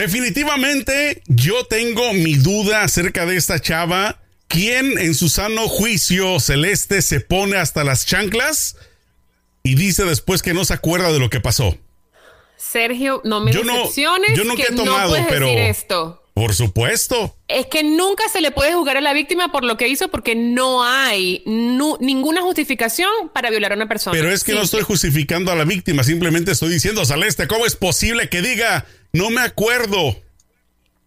Definitivamente yo tengo mi duda acerca de esta chava. ¿Quién en su sano juicio celeste se pone hasta las chanclas y dice después que no se acuerda de lo que pasó? Sergio, no me Yo no- decepciones yo nunca que he tomado, no pero- decir esto. Por supuesto. Es que nunca se le puede juzgar a la víctima por lo que hizo porque no hay ninguna justificación para violar a una persona. Pero es que no estoy justificando a la víctima, simplemente estoy diciendo, Celeste, ¿cómo es posible que diga, no me acuerdo?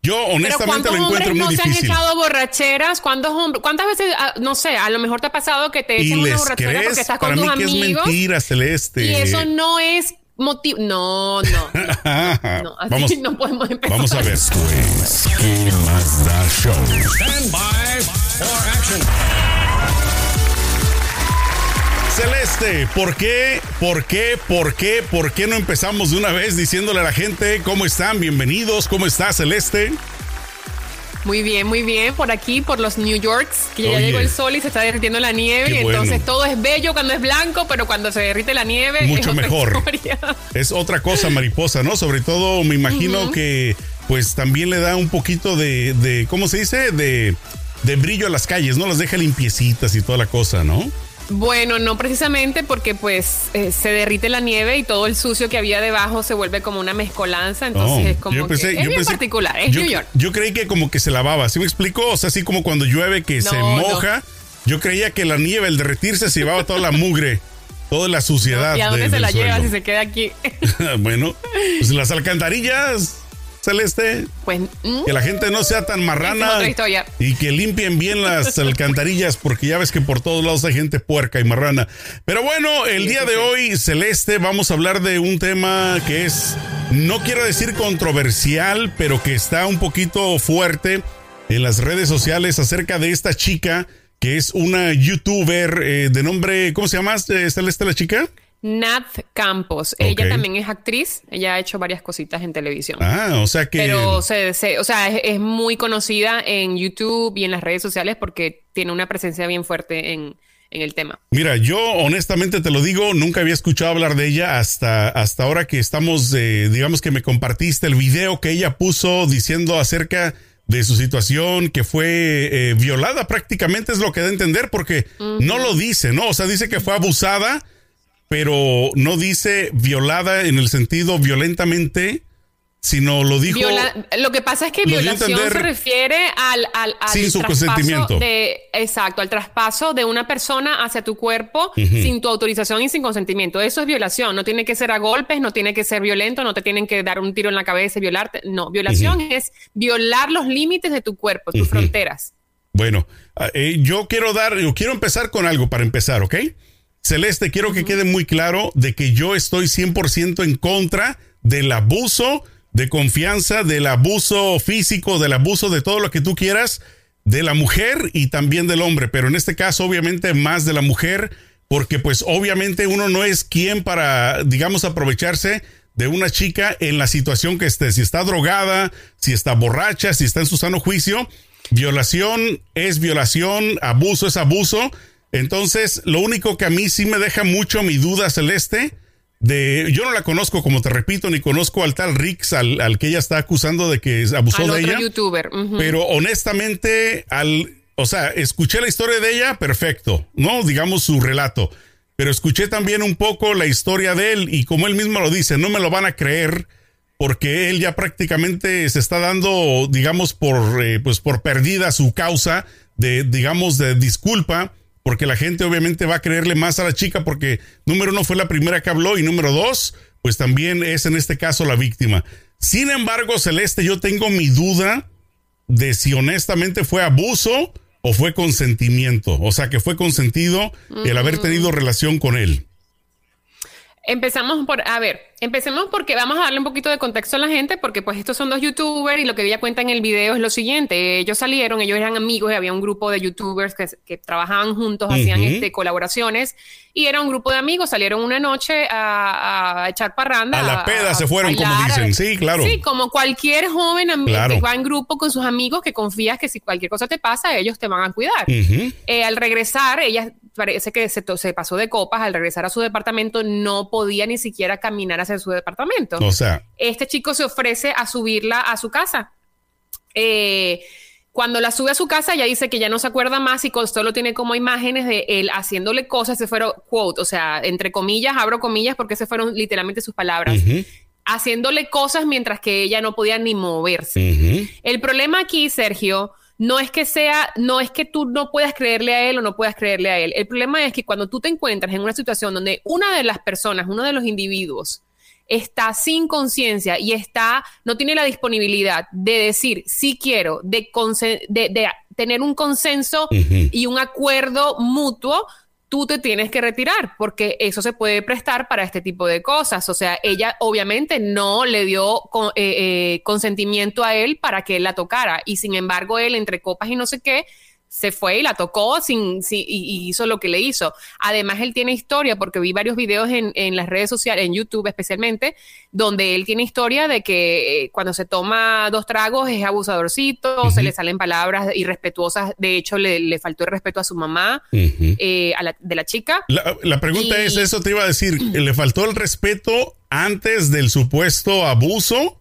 Yo honestamente ¿cuántos lo encuentro hombres no muy se han echado borracheras? ¿Cuántos hombres, ¿Cuántas veces, ah, no sé, a lo mejor te ha pasado que te ¿Y echen una borrachera porque crees? estás Para con mí tus que es amigos? mentira, Celeste. Y eso no es motivo. No, no. No, no, así vamos, no podemos empezar. vamos a ver. Esto es ¿Qué más da show? Stand by for action. Celeste, ¿por qué, por qué, por qué, por qué no empezamos de una vez diciéndole a la gente cómo están? Bienvenidos, ¿cómo está Celeste? Muy bien, muy bien. Por aquí, por los New Yorks, que ya llegó el sol y se está derritiendo la nieve. Y bueno. entonces todo es bello cuando es blanco, pero cuando se derrite la nieve. Mucho es mejor. historia. Es otra cosa mariposa, ¿no? Sobre todo me imagino que pues también le da un poquito de, de ¿cómo se dice? De, de brillo a las calles, ¿no? Las deja limpiecitas y toda la cosa, ¿no? Bueno, no precisamente porque pues eh, se derrite la nieve y todo el sucio que había debajo se vuelve como una mezcolanza. Entonces Oh, es como que es bien particular. Es yo, New York. yo creí que como que se lavaba, ¿sí me explico? O sea, así como cuando llueve que se No, no. moja. Yo creía que la nieve, al derretirse, se llevaba toda la mugre, toda la suciedad. ¿Y a dónde de- se la lleva si se queda aquí? bueno, pues las alcantarillas, Celeste, pues mm, que la gente no sea tan marrana y que limpien bien las alcantarillas, porque ya ves que por todos lados hay gente puerca y marrana. Pero bueno, el día de hoy, Celeste, vamos a hablar de un tema que es, no quiero decir controversial, pero que está un poquito fuerte en las redes sociales acerca de esta chica que es una youtuber eh, de nombre, ¿cómo se llama, eh, Celeste, la chica? Nat Campos. Ella también es actriz. Ella ha hecho varias cositas en televisión. Ah, o sea que... Pero se, se- o sea, es, es muy conocida en YouTube y en las redes sociales porque tiene una presencia bien fuerte en, en el tema. Mira, yo honestamente te lo digo, nunca había escuchado hablar de ella hasta, hasta ahora que estamos, eh, digamos que me compartiste el video que ella puso diciendo acerca de su situación, que fue eh, violada prácticamente, es lo que da a entender, porque no lo dice, ¿no? O sea, dice que fue abusada, pero no dice violada en el sentido violentamente, sino lo dijo... Viola- lo que pasa es que violación se refiere al, al, al sin su consentimiento. De, exacto, al traspaso de una persona hacia tu cuerpo sin tu autorización y sin consentimiento. Eso es violación. No tiene que ser a golpes, no tiene que ser violento, no te tienen que dar un tiro en la cabeza y violarte. No, violación es violar los límites de tu cuerpo, tus fronteras. Bueno, ah, eh, yo quiero dar, yo quiero empezar con algo para empezar, ¿ok? Celeste, quiero que quede muy claro de que yo estoy 100% en contra del abuso de confianza, del abuso físico, del abuso de todo lo que tú quieras, de la mujer y también del hombre, pero en este caso obviamente más de la mujer, porque pues obviamente uno no es quien para, digamos, aprovecharse de una chica en la situación que esté, si está drogada, si está borracha, si está en su sano juicio, violación es violación, abuso es abuso. Entonces, lo único que a mí sí me deja mucho mi duda celeste, de, yo no la conozco, como te repito, ni conozco al tal Rix, al, al que ella está acusando de que abusó Al de otro ella. youtuber. Pero honestamente, al, o sea, escuché la historia de ella, perfecto, ¿no? Digamos su relato. Pero escuché también un poco la historia de él y como él mismo lo dice, no me lo van a creer porque él ya prácticamente se está dando, digamos, por, eh, pues por perdida su causa de, digamos, de disculpa, porque la gente obviamente va a creerle más a la chica porque número uno fue la primera que habló y número dos, pues también es en este caso la víctima. Sin embargo, Celeste, yo tengo mi duda de si honestamente fue abuso o fue consentimiento. O sea, que fue consentido el haber tenido relación con él. Empezamos por, a ver, empecemos porque vamos a darle un poquito de contexto a la gente, porque pues estos son dos youtubers y lo que ella cuenta en el video es lo siguiente, ellos salieron, ellos eran amigos y había un grupo de youtubers que, que trabajaban juntos, hacían este, colaboraciones y era un grupo de amigos, salieron una noche a, a echar parranda. A la peda se fueron, como dicen. Sí, claro. Sí, como cualquier joven Claro. que va en grupo con sus amigos que confías que si cualquier cosa te pasa, ellos te van a cuidar. Eh, al regresar, ellas parece que se, se pasó de copas al regresar a su departamento, no podía ni siquiera caminar hacia su departamento. O sea, Este chico se ofrece a subirla a su casa. Eh, cuando la sube a su casa, ella dice que ya no se acuerda más y solo tiene como imágenes de él haciéndole cosas, se fueron, quote, o sea, entre comillas, abro comillas porque se fueron literalmente sus palabras, ujú, haciéndole cosas mientras que ella no podía ni moverse. ujú. El problema aquí, Sergio, no es que sea, no es que tú no puedas creerle a él o no puedas creerle a él. El problema es que cuando tú te encuentras en una situación donde una de las personas, uno de los individuos, está sin conciencia y está, no tiene la disponibilidad de decir sí quiero, de, de, de tener un consenso y un acuerdo mutuo, tú te tienes que retirar porque eso se puede prestar para este tipo de cosas. O sea, ella obviamente no le dio con- eh, eh, consentimiento a él para que él la tocara y sin embargo él entre copas y no sé qué se fue y la tocó sin, sin- y, y hizo lo que le hizo. Además, él tiene historia, porque vi varios videos en, en las redes sociales, en YouTube especialmente, donde él tiene historia de que eh, cuando se toma dos tragos es abusadorcito, se le salen palabras irrespetuosas. De hecho, le, le faltó el respeto a su mamá, eh, a la, de la chica. La, la pregunta Y- es, eso te iba a decir, ¿le faltó el respeto antes del supuesto abuso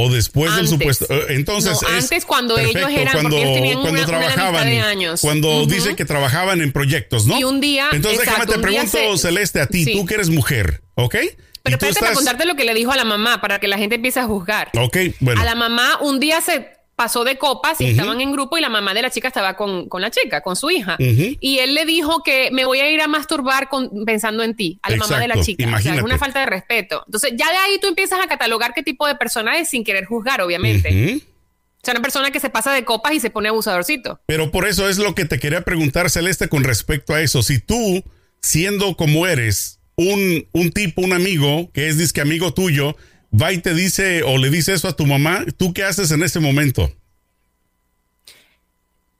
o después del supuesto? eh, Entonces, No, es- antes cuando ellos eran- cuando, porque ellos tenían cuando una- una trabajaban, de años. cuando Ujú. dice que trabajaban en proyectos, ¿no? Y un día- Entonces, déjame te pregunto, se- Celeste, a ti, sí. tú que eres mujer, ¿ok? Pero espérate para contarte lo que le dijo a la mamá, para que la gente empiece a juzgar. Ok, bueno. A la mamá un día se pasó de copas y estaban en grupo y la mamá de la chica estaba con, con la chica, con su hija. Y él le dijo que me voy a ir a masturbar con- pensando en ti, a la mamá de la chica. O sea, es una falta de respeto. Entonces, ya de ahí tú empiezas a catalogar qué tipo de persona es sin querer juzgar, obviamente. O sea, una persona que se pasa de copas y se pone abusadorcito. Pero por eso es lo que te quería preguntar, Celeste, con respecto a eso. Si tú, siendo como eres, un, un tipo, un amigo, que es disque amigo tuyo, va y te dice o le dice eso a tu mamá, ¿tú qué haces en ese momento?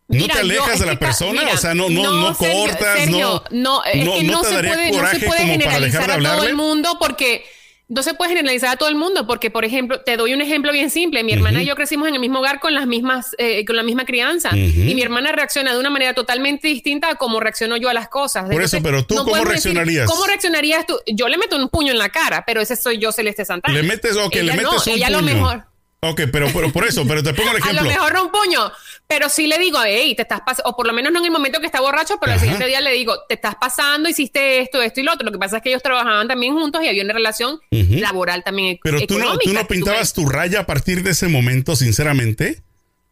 ¿No Mira, te alejas de la persona? mira, o sea, no, no, no, Sergio, cortas, Sergio, no, es no, que no no, te se daría puede, no coraje se puede como para dejar generalizar de a todo el mundo porque no se puede generalizar a todo el mundo porque, por ejemplo, te doy un ejemplo bien simple. Mi hermana y yo crecimos en el mismo hogar con las mismas, eh, con la misma crianza y mi hermana reacciona de una manera totalmente distinta a cómo reacciono yo a las cosas. Por eso, pero tú, ¿cómo podemos decir, reaccionarías? ¿Cómo reaccionarías tú? Yo le meto un puño en la cara, pero ese soy yo, Celeste Santana. Le metes, ok, Ella le no, metes un ella puño. lo mejor. Ok, pero, pero por eso, pero te pongo A ejemplo. lo mejor no un puño, pero sí le digo, hey, te estás pasando, o por lo menos no en el momento que está borracho, pero Ajá. al siguiente día le digo, te estás pasando, hiciste esto, esto y lo otro. Lo que pasa es que ellos trabajaban también juntos y había una relación laboral también e- Pero tú no, tú no pintabas tu raya a partir de ese momento, sinceramente.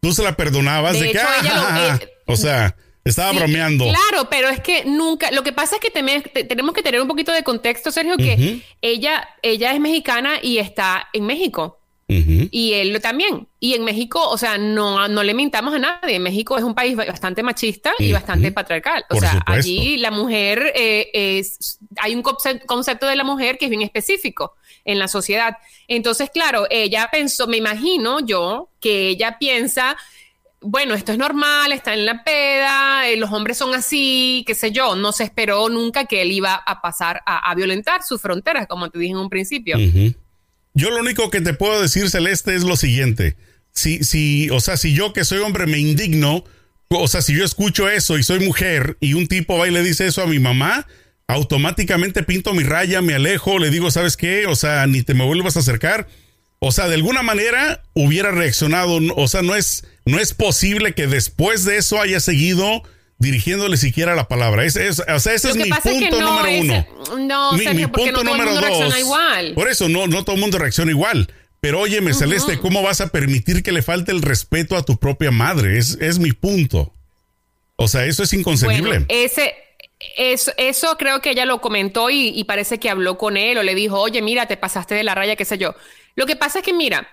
Tú se la perdonabas de, De que, hecho, ah, ella lo- ja, ja, eh, o sea, estaba Sí, bromeando. Claro, pero es que nunca. Lo que pasa es que teme- te- tenemos que tener un poquito de contexto, Sergio, que ella, ella es mexicana y está en México. Ujú. Y él también. Y en México, o sea, no, no le mintamos a nadie. México es un país bastante machista y Ujú. bastante patriarcal. O Por sea, supuesto. allí la mujer eh, es. Hay un conce- concepto de la mujer que es bien específico en la sociedad. Entonces, claro, ella pensó, me imagino yo, que ella piensa. Bueno, esto es normal, está en la peda, eh, los hombres son así, qué sé yo. No se esperó nunca que él iba a pasar a, a violentar sus fronteras, como te dije en un principio. Ujú. Yo lo único que te puedo decir, Celeste, es lo siguiente. Si, si, o sea, si yo que soy hombre me indigno, o sea, si yo escucho eso y soy mujer y un tipo va y le dice eso a mi mamá, automáticamente pinto mi raya, me alejo, le digo, ¿sabes qué? O sea, ni te me vuelvas a acercar. O sea, de alguna manera hubiera reaccionado. O sea, no es, no es posible que después de eso haya seguido dirigiéndole siquiera la palabra. Es, es- o sea, ese Lo es mi es punto que no número uno. no, mi, Sergio, mi porque punto no todo el número mundo dos. reacciona igual. Por eso, no, no todo el mundo reacciona igual. Pero óyeme, Celeste, ¿cómo vas a permitir que le falte el respeto a tu propia madre? Es, es mi punto. O sea, eso es inconcebible. Bueno, ese, eso, eso creo que ella lo comentó y, y parece que habló con él o le dijo, oye, mira, te pasaste de la raya, qué sé yo. Lo que pasa es que, mira,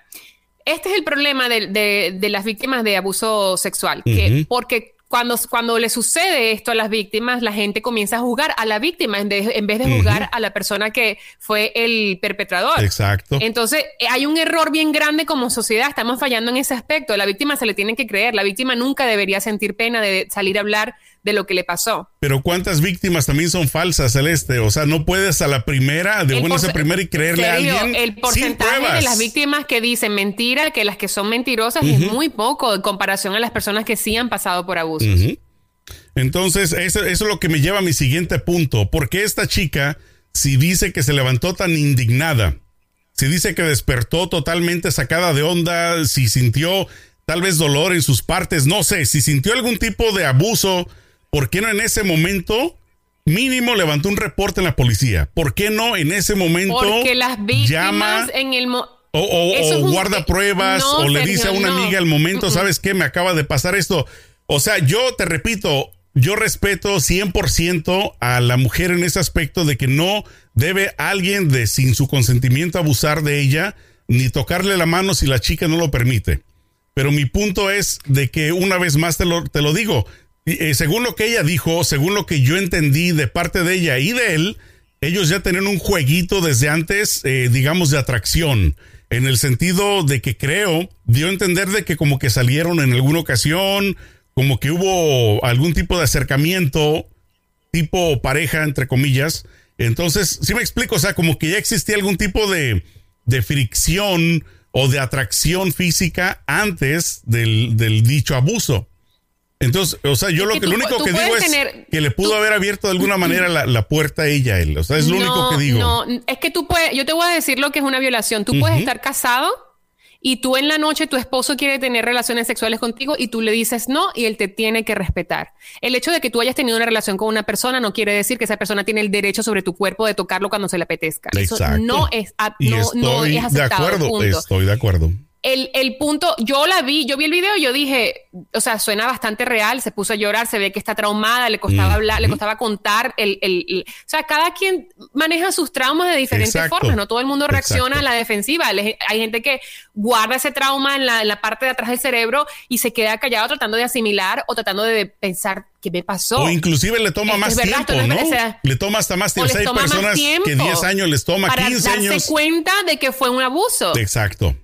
este es el problema de, de- de las víctimas de abuso sexual, que porque cuando, cuando le sucede esto a las víctimas, la gente comienza a juzgar a la víctima en, de- en vez de juzgar a la persona que fue el perpetrador. Exacto. Entonces, eh, hay un error bien grande como sociedad, estamos fallando en ese aspecto. La víctima se le tiene que creer, la víctima nunca debería sentir pena de salir a hablar de lo que le pasó. Pero ¿cuántas víctimas también son falsas, Celeste? O sea, no puedes a la primera, de buenas a primera y creerle a alguien El porcentaje de las víctimas que dicen mentira, que las que son mentirosas, es muy poco en comparación a las personas que sí han pasado por abusos. Entonces, eso, eso es lo que me lleva a mi siguiente punto. porque esta chica, si dice que se levantó tan indignada, si dice que despertó totalmente sacada de onda, si sintió tal vez dolor en sus partes, no sé, si sintió algún tipo de abuso, ¿por qué no en ese momento mínimo levantó un reporte en la policía? ¿Por qué no en ese momento Porque las víctimas llama en el mo- o, o- un- guarda pruebas no, o le Sergio, dice a una no. amiga al momento, ¿sabes qué? Me acaba de pasar esto. O sea, yo te repito, yo respeto 100% a la mujer en ese aspecto de que no debe alguien de sin su consentimiento abusar de ella ni tocarle la mano si la chica no lo permite. Pero mi punto es de que una vez más te lo, te lo digo, eh, según lo que ella dijo, según lo que yo entendí de parte de ella y de él, ellos ya tenían un jueguito desde antes, eh, digamos, de atracción, en el sentido de que creo, dio a entender de que como que salieron en alguna ocasión, como que hubo algún tipo de acercamiento, tipo pareja, entre comillas. Entonces, sí me explico, o sea, como que ya existía algún tipo de, de fricción o de atracción física antes del, del dicho abuso. Entonces, o sea, yo Es lo que tú lo único que digo es tener- que le pudo tú- haber abierto de alguna manera la, la puerta a ella, él. O sea, es lo único que digo. No, es que tú puedes, yo te voy a decir lo que es una violación. Tú puedes estar casado y tú en la noche tu esposo quiere tener relaciones sexuales contigo y tú le dices no y él te tiene que respetar. El hecho de que tú hayas tenido una relación con una persona no quiere decir que esa persona tiene el derecho sobre tu cuerpo de tocarlo cuando se le apetezca. Eso Exacto. no es, a- y no, estoy no es de aceptado. acuerdo, punto. estoy de acuerdo. El, el punto, yo la vi, yo vi el video y yo dije, o sea, suena bastante real, se puso a llorar, se ve que está traumada, le costaba hablar, le costaba contar, el, el, el- o sea, cada quien maneja sus traumas de diferentes Exacto. formas, no todo el mundo reacciona Exacto. a la defensiva, hay gente que guarda ese trauma en la, en la parte de atrás del cerebro y se queda callado tratando de asimilar o tratando de pensar qué me pasó. O inclusive le toma Es- más es verdad, tiempo, no le toma hasta más tiempo. O sea, hay personas que 10 años les toma, para 15 darse años. cuenta de que fue un abuso. Exacto.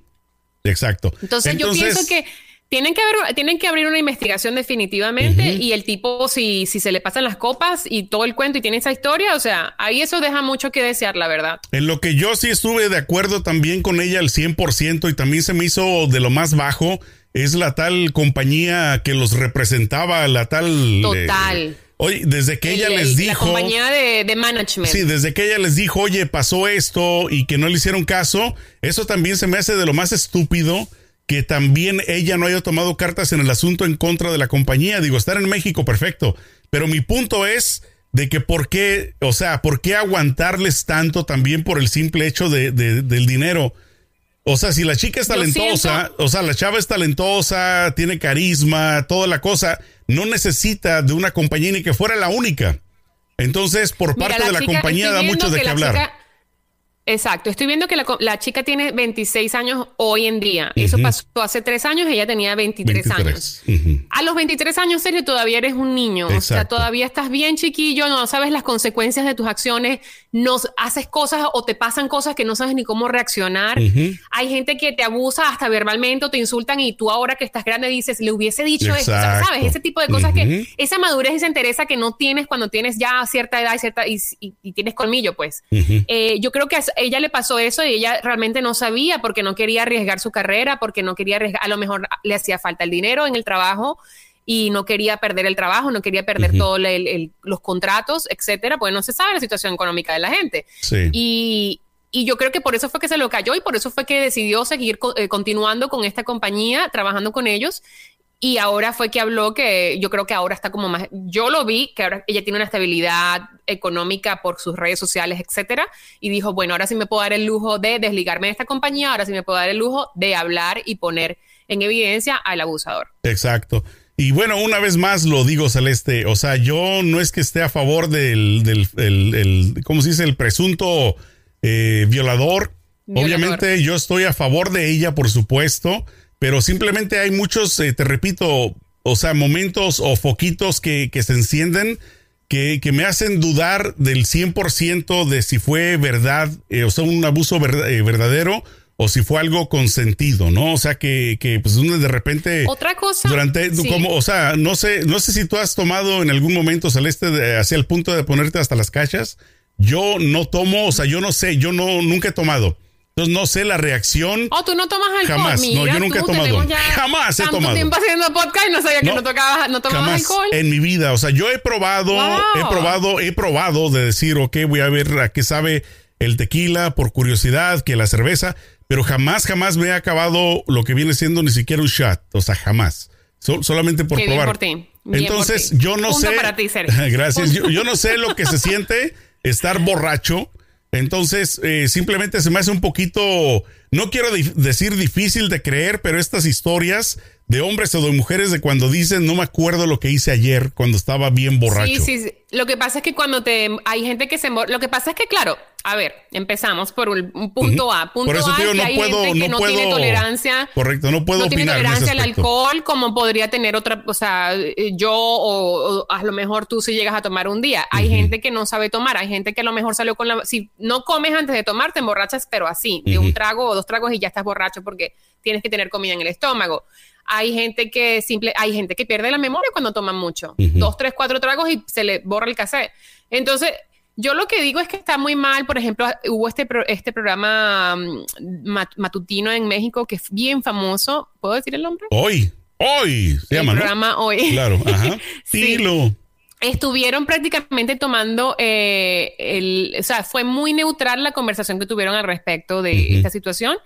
Exacto. Entonces, yo pienso que tienen que, haber, tienen que abrir una investigación definitivamente y el tipo, si, si se le pasan las copas y todo el cuento y tiene esa historia, o sea, ahí eso deja mucho que desear, la verdad. En lo que yo sí estuve de acuerdo también con ella al 100% y también se me hizo de lo más bajo, es la tal compañía que los representaba, la tal... Total. eh, oye, desde que ella El- les el- dijo... La compañía de, de management. Sí, desde que ella les dijo, oye, pasó esto y que no le hicieron caso, eso también se me hace de lo más estúpido que también ella no haya tomado cartas en el asunto en contra de la compañía. Digo, estar en México, perfecto. Pero mi punto es de que por qué, o sea, por qué aguantarles tanto también por el simple hecho de, de- del dinero. O sea, si la chica es talentosa, o sea, la chava es talentosa, tiene carisma, toda la cosa, no necesita de una compañía ni que fuera la única. Entonces, por Mira, parte de la chica, compañía da mucho de qué la hablar. chica- Exacto, estoy viendo que la, la chica tiene 26 años hoy en día. Eso pasó hace tres años, ella tenía 23, 23. años. A los 23 años, Sergio, todavía eres un niño. O sea, todavía estás bien chiquillo, no sabes las consecuencias de tus acciones, no s- haces cosas o te pasan cosas que no sabes ni cómo reaccionar. Hay gente que te abusa hasta verbalmente o te insultan y tú ahora que estás grande dices, le hubiese dicho esto, Exacto. ¿sabes? Ese tipo de cosas que, esa madurez y esa entereza que no tienes cuando tienes ya cierta edad y, cierta, y, y- y tienes colmillo, pues. Eh, yo creo que a ella le pasó eso y ella realmente no sabía porque no quería arriesgar su carrera, porque no quería arriesgar, a lo mejor le hacía falta el dinero en el trabajo y no quería perder el trabajo, no quería perder todos los contratos, etcétera, pues no se sabe la situación económica de la gente. Sí. Y, y yo creo que por eso fue que se lo cayó y por eso fue que decidió seguir eh, continuando con esta compañía, trabajando con ellos. Y ahora fue que habló que yo creo que ahora está como más. Yo lo vi que ahora ella tiene una estabilidad económica por sus redes sociales, etcétera. Y dijo, bueno, ahora sí me puedo dar el lujo de desligarme de esta compañía, ahora sí me puedo dar el lujo de hablar y poner en evidencia al abusador. Exacto. Y bueno, una vez más lo digo, Celeste. O sea, yo no es que esté a favor del, del el, el- ¿cómo se dice? El presunto eh, violador. Violador. Obviamente yo estoy a favor de ella, por supuesto, pero simplemente hay muchos, eh, te repito, o sea, momentos o foquitos que, que se encienden que, que me hacen dudar del 100% de si fue verdad, eh, o sea, un abuso ver- eh, verdadero o si fue algo consentido, ¿no? O sea, que, que pues uno de repente... Otra cosa. Durante, Sí. como, o sea, no sé, no sé si tú has tomado en algún momento, Celeste, de- hacia el punto de ponerte hasta las cachas. Yo no tomo, o sea, yo no sé, yo no, nunca he tomado. Entonces no sé la reacción. Oh, tú no tomas alcohol. Jamás. No, Mira, yo nunca he tomado. Jamás he tanto tomado. tiempo haciendo podcast y no sabía que No, no, tocabas, no tomabas Jamás alcohol. en mi vida. O sea, yo he probado, Wow. he probado, he probado de decir, ok, voy a ver a qué sabe el tequila por curiosidad, que la cerveza, pero jamás, jamás me he acabado lo que viene siendo ni siquiera un shot. O sea, jamás. So- solamente por Qué probar. por ti. Entonces, yo no Punto sé. para ti. Gracias. Yo, yo no sé lo que se siente estar borracho. Entonces, eh, simplemente se me hace un poquito, no quiero di- decir difícil de creer, pero estas historias de hombres o de mujeres de cuando dicen, no me acuerdo lo que hice ayer cuando estaba bien borracho. Sí, sí. Lo que pasa es que cuando te hay gente que se lo que pasa es que claro, a ver, empezamos por un, un punto A, punto Por eso, A tío, no hay puedo, gente que no no, puedo. tiene tolerancia. Correcto, no puedo no tiene opinar tolerancia al alcohol como podría tener otra, o sea, eh, yo o, o a lo mejor tú si llegas a tomar un día. Hay gente que no sabe tomar, hay gente que a lo mejor salió con la, si no comes antes de tomar, te emborrachas, pero así, de un trago o dos tragos y ya estás borracho porque tienes que tener comida en el estómago. Hay gente que simple, hay gente que pierde la memoria cuando toman mucho. Dos, tres, cuatro tragos y se le borra el cassette. Entonces, yo lo que digo es que está muy mal. Por ejemplo, hubo este, pro- este programa mm, mat- matutino en México que es bien famoso. ¿Puedo decir el nombre? Hoy, hoy se el llama, programa hoy. Claro, ajá. Sí. Dilo. Estuvieron prácticamente tomando eh, el, o sea, fue muy neutral la conversación que tuvieron al respecto de esta situación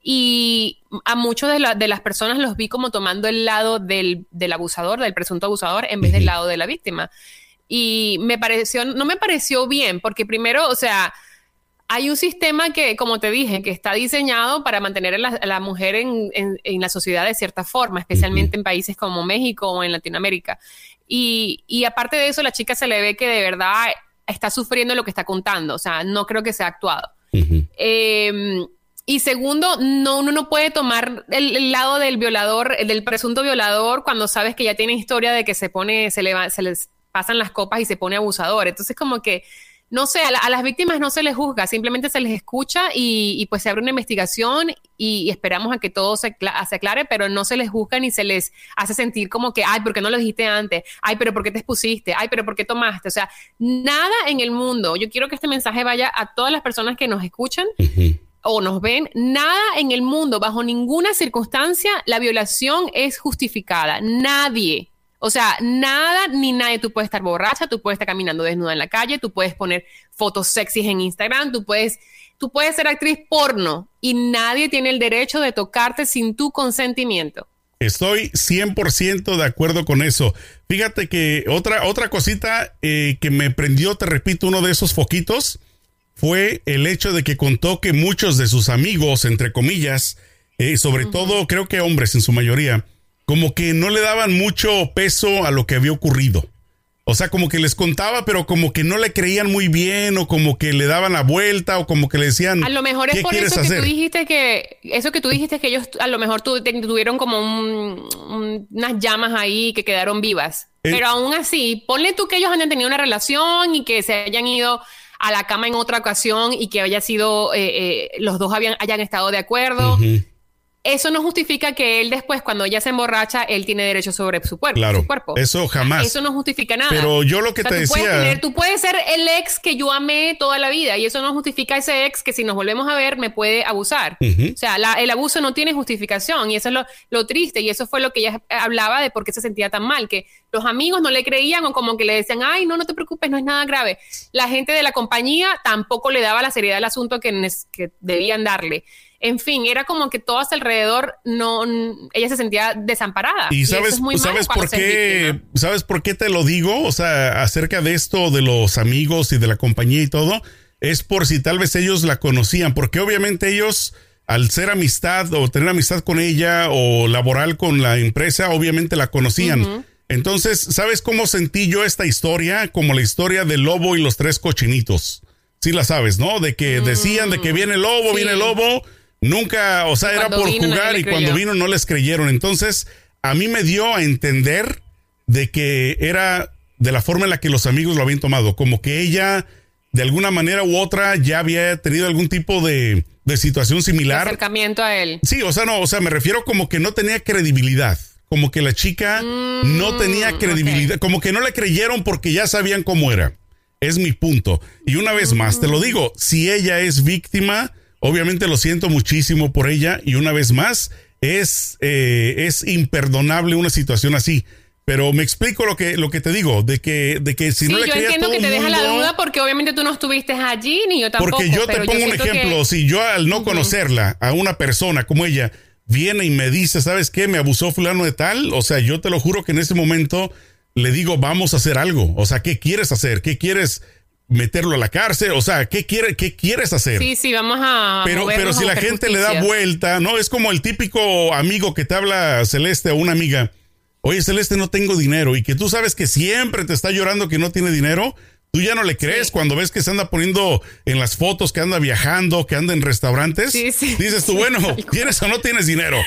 y a muchos de, la- de las personas los vi como tomando el lado del, del abusador, del presunto abusador, en vez del lado de la víctima. Y me pareció, no me pareció bien, porque primero, o sea, hay un sistema que, como te dije, que está diseñado para mantener a la, a la mujer en, en- en la sociedad de cierta forma, especialmente en países como México o en Latinoamérica. Y, y aparte de eso, la chica se le ve que de verdad está sufriendo lo que está contando. O sea, no creo que sea actuado. Eh, y segundo, no, uno no puede tomar el, el lado del violador, el del presunto violador, cuando sabes que ya tiene historia de que se pone, se le, va- se les pasan las copas y se pone abusador. Entonces, como que, no sé, a, la- a las víctimas no se les juzga, simplemente se les escucha y, y pues se abre una investigación y, y esperamos a que todo se, cla- se aclare, pero no se les juzga ni se les hace sentir como que, ay, ¿por qué no lo dijiste antes? Ay, pero ¿por qué te expusiste? Ay, pero ¿por qué tomaste? O sea, nada en el mundo. Yo quiero que este mensaje vaya a todas las personas que nos escuchan o nos ven, nada en el mundo, bajo ninguna circunstancia, la violación es justificada. Nadie. O sea, nada ni nadie. Tú puedes estar borracha, tú puedes estar caminando desnuda en la calle, tú puedes poner fotos sexys en Instagram, tú puedes, tú puedes ser actriz porno y nadie tiene el derecho de tocarte sin tu consentimiento. Estoy 100% de acuerdo con eso. Fíjate que otra, otra cosita eh, que me prendió, te repito, uno de esos foquitos fue el hecho de que contó que muchos de sus amigos, entre comillas, eh, sobre todo creo que hombres en su mayoría, como que no le daban mucho peso a lo que había ocurrido. O sea, como que les contaba, pero como que no le creían muy bien, o como que le daban la vuelta, o como que le decían. A lo mejor es ¿qué por eso que tú dijiste que, eso que tú dijiste que ellos a lo mejor tu- te- tuvieron como un- un- unas llamas ahí que quedaron vivas. Eh. Pero aún así, ponle tú que ellos hayan tenido una relación y que se hayan ido a la cama en otra ocasión y que haya sido, eh, eh, los dos habían, hayan estado de acuerdo. Eso no justifica que él después, cuando ella se emborracha, él tiene derecho sobre su cuerpo. Claro, su cuerpo. eso jamás. Eso no justifica nada. Pero yo lo que O sea, te tú puedes decía- tener- tú puedes ser el ex que yo amé toda la vida y eso no justifica ese ex que si nos volvemos a ver me puede abusar. O sea, la- el abuso no tiene justificación y eso es lo, lo triste y eso fue lo que ella hablaba de por qué se sentía tan mal, que los amigos no le creían o como que le decían, ay, no, no te preocupes, no es nada grave. La gente de la compañía tampoco le daba la seriedad al asunto que debían darle. En fin, era como que todo a su alrededor, no, ella se sentía desamparada. Y eso sabes, es muy malo sabes por qué, sabes por qué te lo digo, o sea, acerca de esto de los amigos y de la compañía y todo, es por si tal vez ellos la conocían, porque obviamente ellos al ser amistad o tener amistad con ella o laboral con la empresa, obviamente la conocían. Entonces, ¿sabes cómo sentí yo esta historia? Como la historia del lobo y los tres cochinitos. Sí la sabes, ¿no? De que decían de que viene el lobo, Mm, sí. viene el lobo. Nunca, o sea, era por jugar y cuando vino no les creyeron. Entonces, a mí me dio a entender de que era de la forma en la que los amigos lo habían tomado, como que ella de alguna manera u otra ya había tenido algún tipo de, de situación similar. acercamiento a él. Sí, o sea, no, o sea, me refiero como que no tenía credibilidad. Como que la chica no tenía credibilidad. Como que no le creyeron porque ya sabían cómo era. Es mi punto. Y una vez más, te lo digo, si ella es víctima, Obviamente lo siento muchísimo por ella y una vez más es, eh, es imperdonable una situación así. Pero me explico lo que, lo que te digo, de que, de que si sí, no le yo entiendo todo que te deja la duda porque obviamente tú no estuviste allí ni yo tampoco. Porque yo te pongo un que- ejemplo, si yo al no conocerla, a una persona como ella, viene y me dice, ¿sabes qué? Me abusó fulano de tal, o sea, yo te lo juro que en ese momento le digo, vamos a hacer algo, o sea, ¿qué quieres hacer? ¿Qué quieres meterlo a la cárcel? O sea, ¿qué, quiere, qué quieres hacer? Sí, sí, vamos a. Pero, pero si la gente le da vuelta, ¿no? Es como el típico amigo que te habla Celeste o una amiga. Oye, Celeste, no tengo dinero. Y que tú sabes que siempre te está llorando que no tiene dinero. Tú ya no le crees Sí. cuando ves que se anda poniendo en las fotos que anda viajando, que anda en restaurantes. Sí, sí. Dices tú, bueno, ¿tienes o no tienes dinero?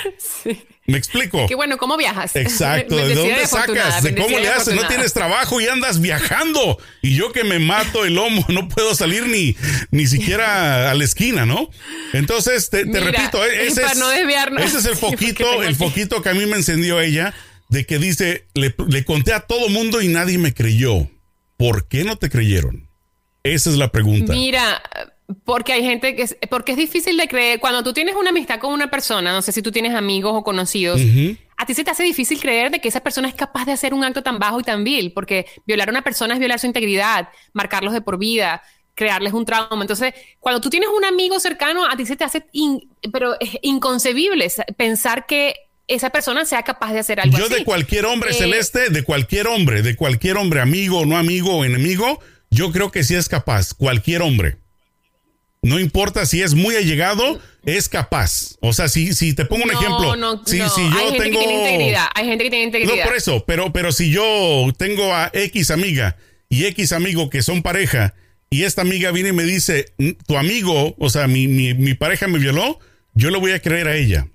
¿Me explico? Qué bueno, ¿cómo viajas? Exacto, ¿de dónde sacas? ¿De cómo le haces? No tienes trabajo y andas viajando. Y yo que me mato el lomo, no puedo salir ni, ni siquiera a la esquina, ¿no? Entonces, te, te Mira, repito, e- ese, es, no ese es el foquito, el foquito que a mí me encendió ella, de que dice, le, le conté a todo mundo y nadie me creyó. ¿Por qué no te creyeron? Esa es la pregunta. Mira, porque hay gente que es, porque es difícil de creer. Cuando tú tienes una amistad con una persona, no sé si tú tienes amigos o conocidos, a ti se te hace difícil creer de que esa persona es capaz de hacer un acto tan bajo y tan vil, porque violar a una persona es violar su integridad, marcarlos de por vida, crearles un trauma. Entonces, cuando tú tienes un amigo cercano, a ti se te hace in- pero es inconcebible sa- pensar que esa persona sea capaz de hacer algo Yo así. de cualquier hombre Eh, celeste, de cualquier hombre, de cualquier hombre, amigo, no amigo o enemigo, yo creo que sí es capaz, cualquier hombre. No importa si es muy allegado, es capaz. O sea, si, si te pongo un no, ejemplo, No, si, no. si hay yo gente tengo... que tiene integridad. Hay gente que tiene No, integridad. por eso, pero, pero si yo tengo a X amiga y X amigo que son pareja y esta amiga viene y me dice, "Mm, tu amigo, o sea, mi, mi, mi pareja me violó, yo le voy a creer a ella.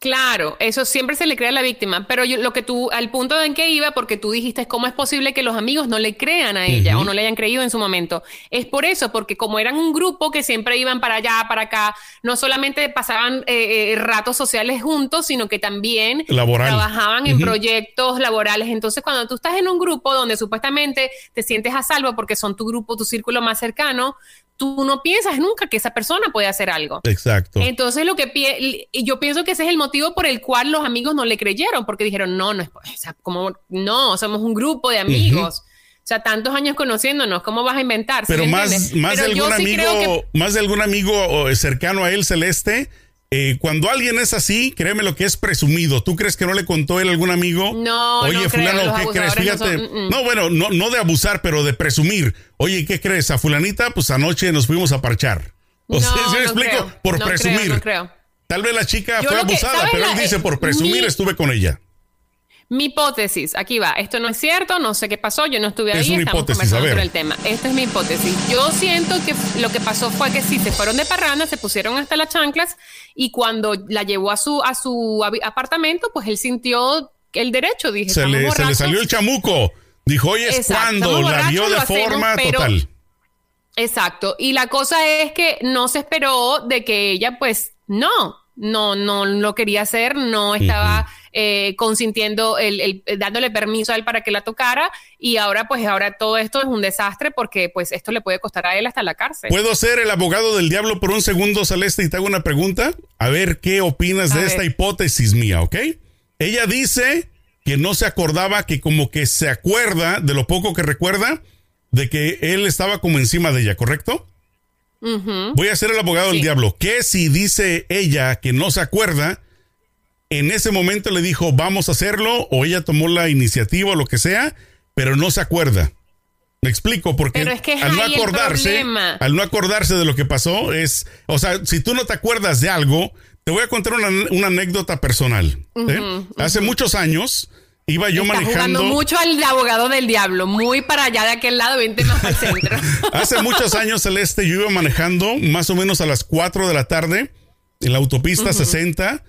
Claro, eso siempre se le crea a la víctima, pero yo, lo que tú, al punto en que iba, porque tú dijiste cómo es posible que los amigos no le crean a ella o no le hayan creído en su momento, es por eso, porque como eran un grupo que siempre iban para allá, para acá, no solamente pasaban eh, eh, ratos sociales juntos, sino que también Laboral. trabajaban en proyectos laborales. Entonces, cuando tú estás en un grupo donde supuestamente te sientes a salvo porque son tu grupo, tu círculo más cercano, tú no piensas nunca que esa persona puede hacer algo. Exacto. Entonces lo que pi- y yo pienso que ese es el motivo por el cual los amigos no le creyeron, porque dijeron, no, no es, o sea, como, no, somos un grupo de amigos. O sea, tantos años conociéndonos, ¿cómo vas a inventar? ¿Sí Pero más, más de Pero algún sí amigo, que- más de algún amigo cercano a él, Celeste, eh, cuando alguien es así, créeme lo que es presumido. ¿Tú crees que no le contó él a algún amigo? No, Oye, no creo, fulano, los ¿qué crees? abusadores no Fíjate. son-. No, bueno, no, no de abusar, pero de presumir. Oye, ¿qué crees? A fulanita, pues anoche nos fuimos a parchar. O sea, No, ¿sí me no explico? creo, por no presumir. creo, no creo. Tal vez la chica Yo fue que- abusada, ¿sabes pero la- él dice, eh, por presumir mi- estuve con ella. Mi hipótesis, aquí va, esto no es cierto, no sé qué pasó, yo no estuve Es ahí, una estamos hipótesis, conversando sobre el tema. Esta es mi hipótesis. Yo siento que lo que pasó fue que sí, se fueron de parranda, se pusieron hasta las chanclas y cuando la llevó a su, a su apartamento, pues él sintió el derecho, dije, Se "Estamos le, se le borrachos". salió el chamuco. Dijo, oye, es cuando la vio de hacemos, forma total. Exacto. Y la cosa es que no se esperó de que ella, pues, no, no, no lo quería hacer, no estaba eh, consintiendo, el, el- dándole permiso a él para que la tocara. Y ahora, pues, ahora todo esto es un desastre porque, pues, esto le puede costar a él hasta la cárcel. ¿Puedo ser el abogado del diablo por un segundo, Celeste, y te hago una pregunta? A ver qué opinas A de ver. esta hipótesis mía, ¿ok? Ella dice que no se acordaba, que como que se acuerda de lo poco que recuerda de que él estaba como encima de ella, ¿correcto? Voy a ser el abogado del diablo. ¿Qué si dice ella que no se acuerda? En ese momento le dijo, vamos a hacerlo, o ella tomó la iniciativa o lo que sea, pero no se acuerda. Me explico, porque es que al no acordarse, al no acordarse de lo que pasó, es, o sea, si tú no te acuerdas de algo, te voy a contar una, una anécdota personal. ¿eh? Hace muchos años iba yo Está manejando. jugando mucho al abogado del diablo, muy para allá de aquel lado, vente más al centro. Hace muchos años, Celeste, yo iba manejando más o menos a las 4 de la tarde en la autopista 60. En la-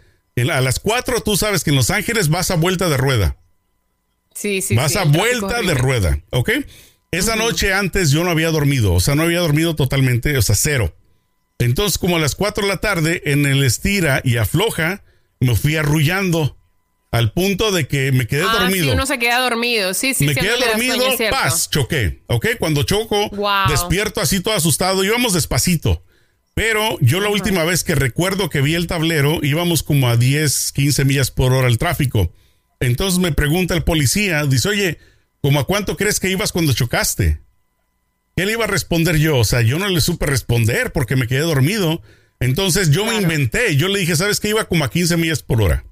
a las 4 tú sabes que en Los Ángeles vas a vuelta de rueda. Sí, sí, vas sí, a vuelta de rueda, ¿ok? Esa noche antes yo no había dormido, o sea, no había dormido totalmente, o sea, cero. Entonces, como a las 4 de la tarde, en el estira y afloja, me fui arrullando al punto de que me quedé Ah, dormido sí, uno se queda dormido. Sí, sí, me quedé dormido, sueño, paz, choqué, ¿ok? Cuando choco, Wow. despierto así todo asustado, íbamos despacito, Pero yo la última vez que recuerdo que vi el tablero, íbamos como a 10, 15 millas por hora el tráfico. Entonces me pregunta el policía, dice, oye, ¿cómo a cuánto crees que ibas cuando chocaste? ¿Qué le iba a responder yo? O sea, yo no le supe responder porque me quedé dormido. Entonces yo me inventé, yo le dije, ¿sabes que Iba como a 15 millas por hora.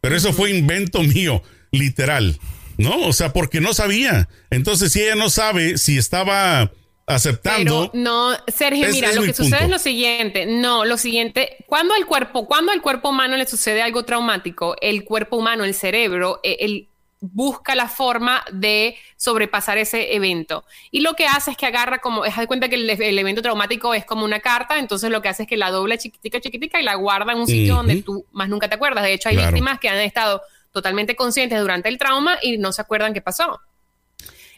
Pero eso fue invento mío, literal. ¿No? O sea, porque no sabía. Entonces, si ella no sabe si estaba aceptando. Pero no, Sergio, mira, lo que sucede es lo siguiente. No, lo siguiente, cuando al cuerpo, cuando al cuerpo humano le sucede algo traumático, el cuerpo humano, el cerebro, e, el, busca la forma de sobrepasar ese evento. Y lo que hace es que agarra como, es de cuenta que el, evento traumático es como una carta, entonces lo que hace es que la dobla chiquitica, chiquitica y la guarda en un sitio donde tú más nunca te acuerdas. De hecho, hay víctimas que han estado totalmente conscientes durante el trauma y no se acuerdan qué pasó.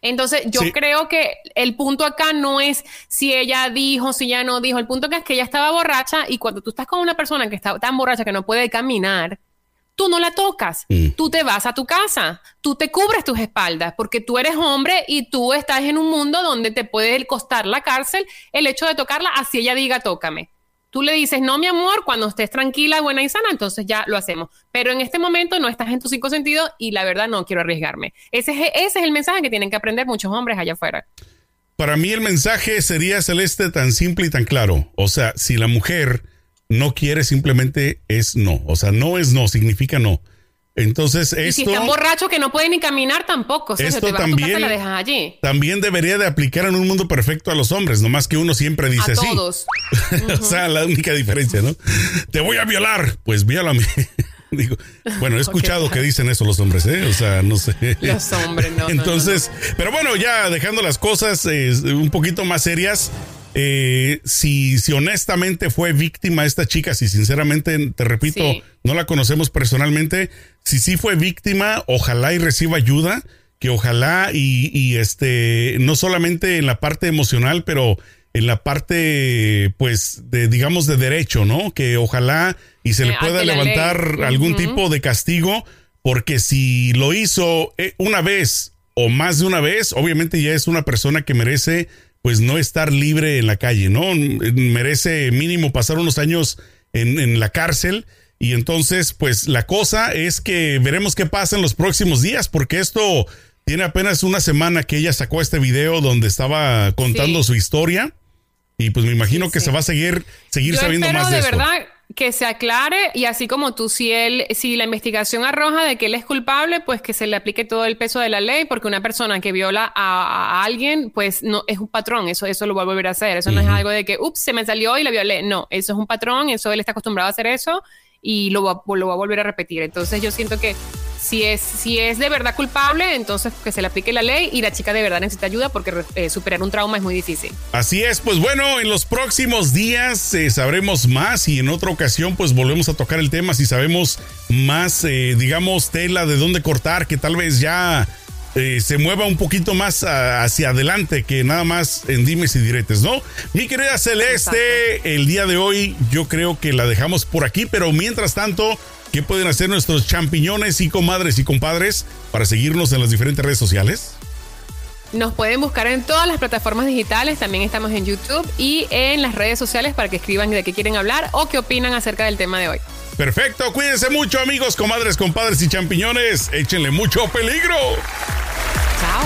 Entonces, yo creo que el punto acá no es si ella dijo, si ella no dijo. El punto acá es que ella estaba borracha y cuando tú estás con una persona que está tan borracha que no puede caminar, tú no la tocas, mm. tú te vas a tu casa, tú te cubres tus espaldas, porque tú eres hombre y tú estás en un mundo donde te puede costar la cárcel el hecho de tocarla, así ella diga, tócame. Tú le dices, no, mi amor, cuando estés tranquila, buena y sana, entonces ya lo hacemos. Pero en este momento no estás en tus cinco sentidos y la verdad no quiero arriesgarme. Ese es, ese es el mensaje que tienen que aprender muchos hombres allá afuera. Para mí el mensaje sería celeste tan simple y tan claro. O sea, si la mujer no quiere, simplemente es no. O sea, no es no, significa no. Entonces, esto. Y si están borrachos que no pueden ni caminar tampoco. esto también, la dejas allí. también debería de aplicar en un mundo perfecto a los hombres, nomás que uno siempre dice a todos. o sea, la única diferencia, ¿no? Te voy a violar. Pues viólame. Digo, bueno, he escuchado que dicen eso los hombres, ¿eh? O sea, no sé. Los hombres, no. Entonces, pero bueno, ya dejando las cosas eh, un poquito más serias, eh, si, si honestamente fue víctima esta chica, si sinceramente, te repito, no la conocemos personalmente, si sí fue víctima, ojalá y reciba ayuda, que ojalá y, y este, no solamente en la parte emocional, pero en la parte, pues, de, digamos, de derecho, ¿no? Que ojalá y se le eh, pueda levantar algún tipo de castigo, porque si lo hizo eh, una vez o más de una vez, obviamente ya es una persona que merece pues no estar libre en la calle, ¿no? Merece mínimo pasar unos años en, la cárcel. Y entonces, pues la cosa es que veremos qué pasa en los próximos días, porque esto tiene apenas una semana que ella sacó este video donde estaba contando su historia. Y pues me imagino que se va a seguir, seguir sabiendo más de, de verdad que se aclare y así como tú, si él, si la investigación arroja de que él es culpable, pues que se le aplique todo el peso de la ley, porque una persona que viola a, alguien, pues no es un patrón, eso, eso lo va a volver a hacer, eso no es algo de que, ups, se me salió y la violé, no, eso es un patrón, eso él está acostumbrado a hacer eso y lo va, lo va a volver a repetir. Entonces yo siento que si es, si es de verdad culpable, entonces que se le aplique la ley y la chica de verdad necesita ayuda porque eh, superar un trauma es muy difícil. Así es, pues bueno, en los próximos días eh, sabremos más y en otra ocasión pues volvemos a tocar el tema si sabemos más, eh, digamos, tela de dónde cortar, que tal vez ya se mueva un poquito más hacia adelante que nada más en dimes y diretes, ¿no? Mi querida Celeste, el día de hoy yo creo que la dejamos por aquí, pero mientras tanto ¿Qué pueden hacer nuestros champiñones y comadres y compadres para seguirnos en las diferentes redes sociales? Nos pueden buscar en todas las plataformas digitales, también estamos en YouTube y en las redes sociales para que escriban de qué quieren hablar o qué opinan acerca del tema de hoy. Perfecto, cuídense mucho amigos, comadres, compadres y champiñones, échenle mucho peligro. Chao.